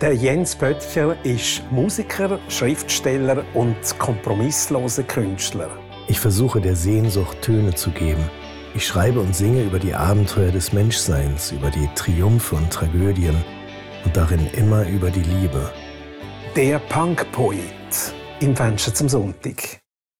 Der Jens Böttcher ist Musiker, Schriftsteller und kompromissloser Künstler. Ich versuche der Sehnsucht Töne zu geben. Ich schreibe und singe über die Abenteuer des Menschseins, über die Triumphe und Tragödien und darin immer über die Liebe. Der Punkpoet im Fenster zum Sonntag.